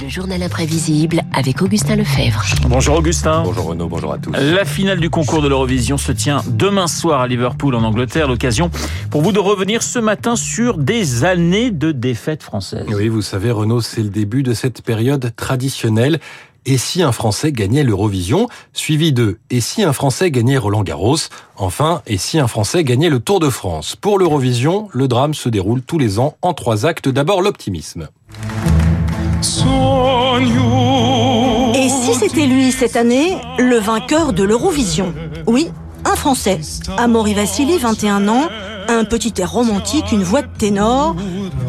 Le journal imprévisible avec Augustin Lefebvre. Bonjour Augustin. Bonjour Renaud, bonjour à tous. La finale du concours de l'Eurovision se tient demain soir à Liverpool en Angleterre. L'occasion pour vous de revenir ce matin sur des années de défaites françaises. Oui, vous savez Renaud, c'est le début de cette période traditionnelle. Et si un Français gagnait l'Eurovision Suivi de Et si un Français gagnait Roland Garros Enfin, Et si un Français gagnait le Tour de France? Pour l'Eurovision, le drame se déroule tous les ans en trois actes. D'abord l'optimisme. Et si c'était lui cette année, le vainqueur de l'Eurovision? Oui, un Français. Amaury Vassili, 21 ans, un petit air romantique, une voix de ténor,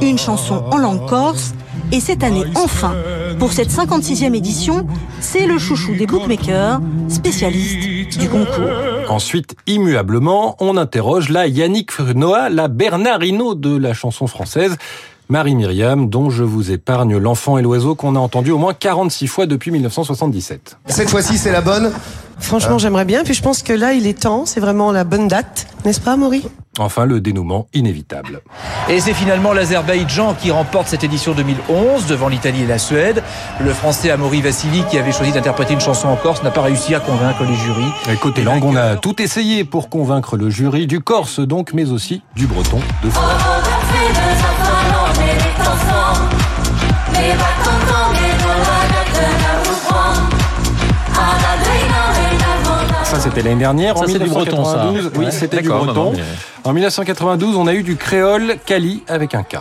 une chanson en langue corse, et cette année, enfin, pour cette 56e édition, c'est le chouchou des bookmakers, spécialiste du concours. Ensuite, immuablement, on interroge la Yannick Frunoa, la Bernardino de la chanson française. Marie-Myriam, dont je vous épargne l'enfant et l'oiseau qu'on a entendu au moins 46 fois depuis 1977. Cette fois-ci, c'est la bonne Franchement, j'aimerais bien. Puis je pense que là, il est temps. C'est vraiment la bonne date. N'est-ce pas, Maury Enfin, le dénouement inévitable. Et c'est finalement l'Azerbaïdjan qui remporte cette édition 2011 devant l'Italie et la Suède. Le français Amaury Vassili, qui avait choisi d'interpréter une chanson en corse, n'a pas réussi à convaincre les jurys. Et côté langue, on a tout essayé pour convaincre le jury, du corse donc, mais aussi du breton de France. Ça, c'était l'année dernière. Ça, en c'est du breton, ça. 1992, Oui, Ouais. c'était du breton. non, non, mais- En 1992, on a eu du créole Cali avec un K.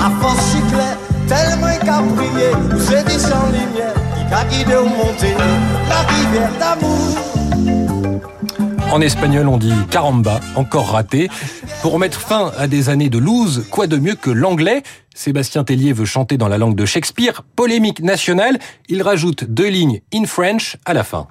A force chiclet, tellement qu'à prier, nous aider sans lumière, qui a guidé au monter, la rivière d'amour. En espagnol, on dit caramba, encore raté. Pour mettre fin à des années de lose, quoi de mieux que l'anglais? Sébastien Tellier veut chanter dans la langue de Shakespeare, polémique nationale, il rajoute deux lignes in French à la fin.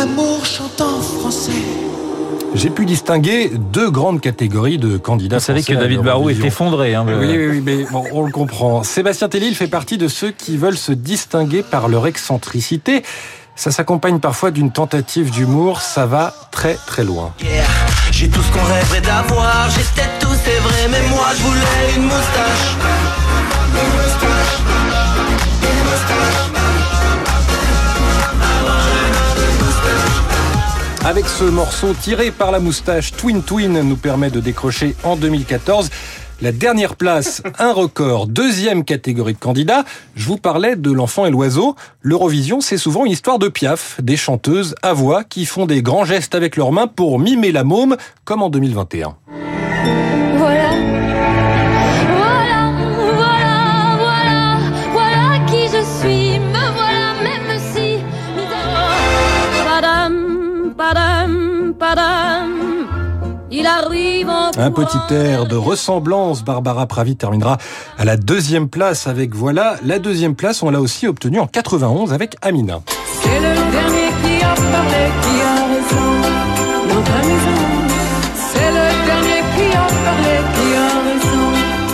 L'amour chante en français. J'ai pu distinguer deux grandes catégories de candidats. Vous savez que David Barrault est effondré. Hein, Oui, oui, oui, mais bon, on le comprend. Sébastien Tellier, il fait partie de ceux qui veulent se distinguer par leur excentricité. Ça s'accompagne parfois d'une tentative d'humour, ça va très très loin. Yeah, J'ai tout ce qu'on rêverait d'avoir, tout, c'est vrai, mais moi je voulais une moustache. Avec ce morceau tiré par la moustache, Twin Twin nous permet de décrocher en 2014 la dernière place, un record, deuxième catégorie de candidats. Je vous parlais de l'enfant et l'oiseau. L'Eurovision, c'est souvent une histoire de piaf, des chanteuses à voix qui font des grands gestes avec leurs mains pour mimer la môme, comme en 2021. Un petit air de ressemblance. Barbara Pravi terminera à la deuxième place avec Voilà. La deuxième place, on l'a aussi obtenue en 91 avec Amina. C'est le dernier qui a qui a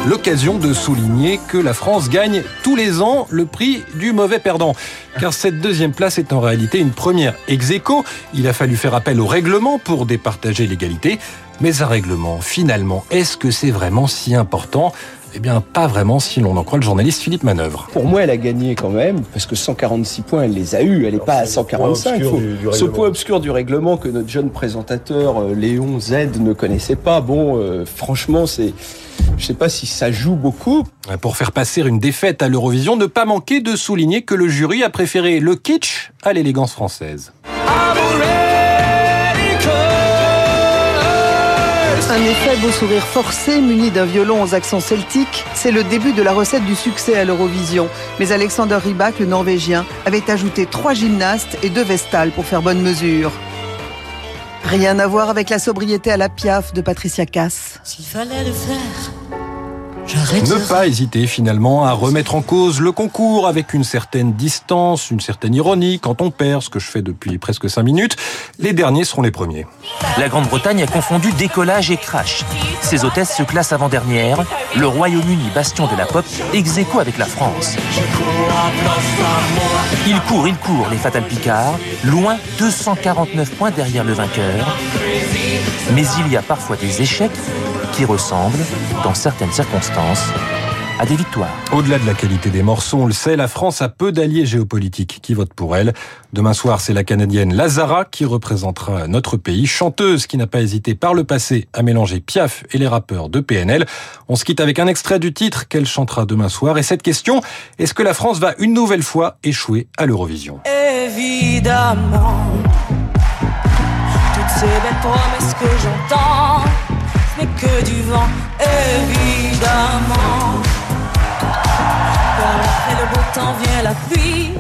L'occasion de souligner que la France gagne tous les ans le prix du mauvais perdant. Car cette deuxième place est en réalité une première ex aequo. Il a fallu faire appel au règlement pour départager l'égalité. Mais un règlement, finalement, est-ce que c'est vraiment si important? Eh bien, pas vraiment si l'on en croit le journaliste Philippe Manœuvre. Pour moi, elle a gagné quand même, parce que 146 points, elle les a eus. Elle n'est pas à 145. Faut- ce point obscur du règlement que notre jeune présentateur euh, Léon Z ne connaissait pas. Bon, euh, franchement, c'est, je sais pas si ça joue beaucoup. Pour faire passer une défaite à l'Eurovision, ne pas manquer de souligner que le jury a préféré le kitsch à l'élégance française. Un effet beau sourire forcé, muni d'un violon aux accents celtiques, c'est le début de la recette du succès à l'Eurovision. Mais Alexander Rybak, le Norvégien, avait ajouté trois gymnastes et deux vestales pour faire bonne mesure. Rien à voir avec la sobriété à la piaf de Patricia Cass. S'il fallait le faire, Ne pas hésiter finalement à remettre en cause le concours avec une certaine distance, une certaine ironie quand on perd, ce que je fais depuis presque cinq minutes. Les derniers seront les premiers. La Grande-Bretagne a confondu décollage et crash. Ses hôtesses se classent avant-dernière. Le Royaume-Uni, bastion de la pop, ex aequo avec la France. Il court, il court, les Fatal Picard, loin 249 points derrière le vainqueur. Mais il y a parfois des échecs qui ressemblent, dans certaines circonstances, à des victoires. Au-delà de la qualité des morceaux, on le sait, la France a peu d'alliés géopolitiques qui votent pour elle. Demain soir, c'est la Canadienne Lazara qui représentera notre pays, chanteuse qui n'a pas hésité par le passé à mélanger Piaf et les rappeurs de PNL. On se quitte avec un extrait du titre qu'elle chantera demain soir. Et cette question, est-ce que la France va une nouvelle fois échouer à l'Eurovision? Évidemment, toutes ces belles promesses que j'entends n'est que du vent, évidemment. Car après le beau temps vient la pluie.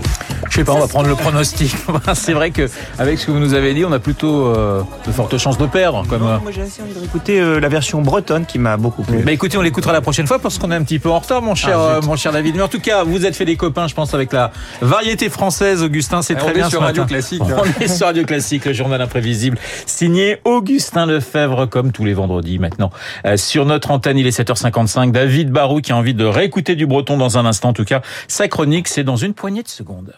Je sais pas, on va prendre le pronostic. C'est vrai que avec ce que vous nous avez dit, on a plutôt euh, de fortes chances de perdre. Comme, euh. Moi j'ai assez envie de réécouter euh, la version bretonne qui m'a beaucoup plu. Bah écoutez, on l'écoutera la prochaine fois parce qu'on est un petit peu en retard, mon cher, Ah, euh, mon cher David. Mais en tout cas, vous êtes fait des copains, je pense, avec la variété française, Augustin. C'est Et très on est bien sur ce Radio matin. Classique, hein. On est sur Radio Classique, le journal imprévisible, signé Augustin Lefebvre, comme tous les vendredis maintenant. Euh, sur notre antenne, il est 7h55. David Barou qui a envie de réécouter du breton dans un instant. En tout cas, sa chronique, c'est dans une poignée de secondes.